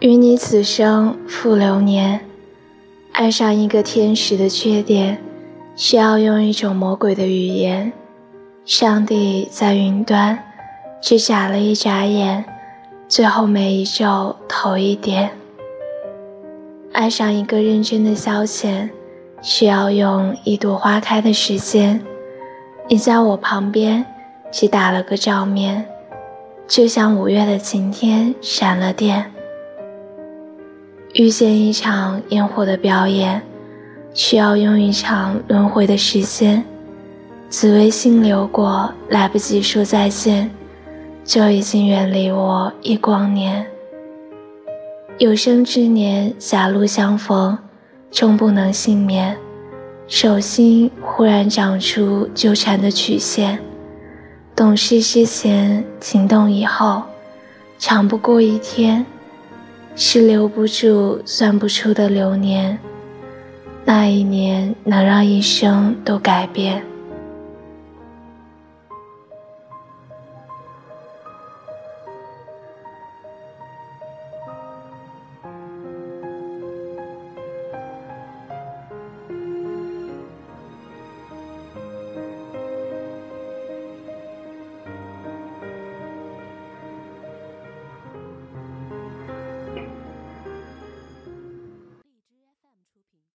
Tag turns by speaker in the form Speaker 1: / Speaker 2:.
Speaker 1: 与你此生负流年，爱上一个天使的缺点，需要用一种魔鬼的语言。上帝在云端，只眨了一眨眼，最后每一皱头一点。爱上一个认真的消遣，需要用一朵花开的时间。你在我旁边，只打了个照面，就像五月的晴天闪了电。遇见一场烟火的表演，需要用一场轮回的时间。紫微星流过，来不及说再见，就已经远离我一光年。有生之年狭路相逢，终不能幸免。手心忽然长出纠缠的曲线，懂事之前，情动以后，长不过一天。是留不住、算不出的流年，那一年能让一生都改变。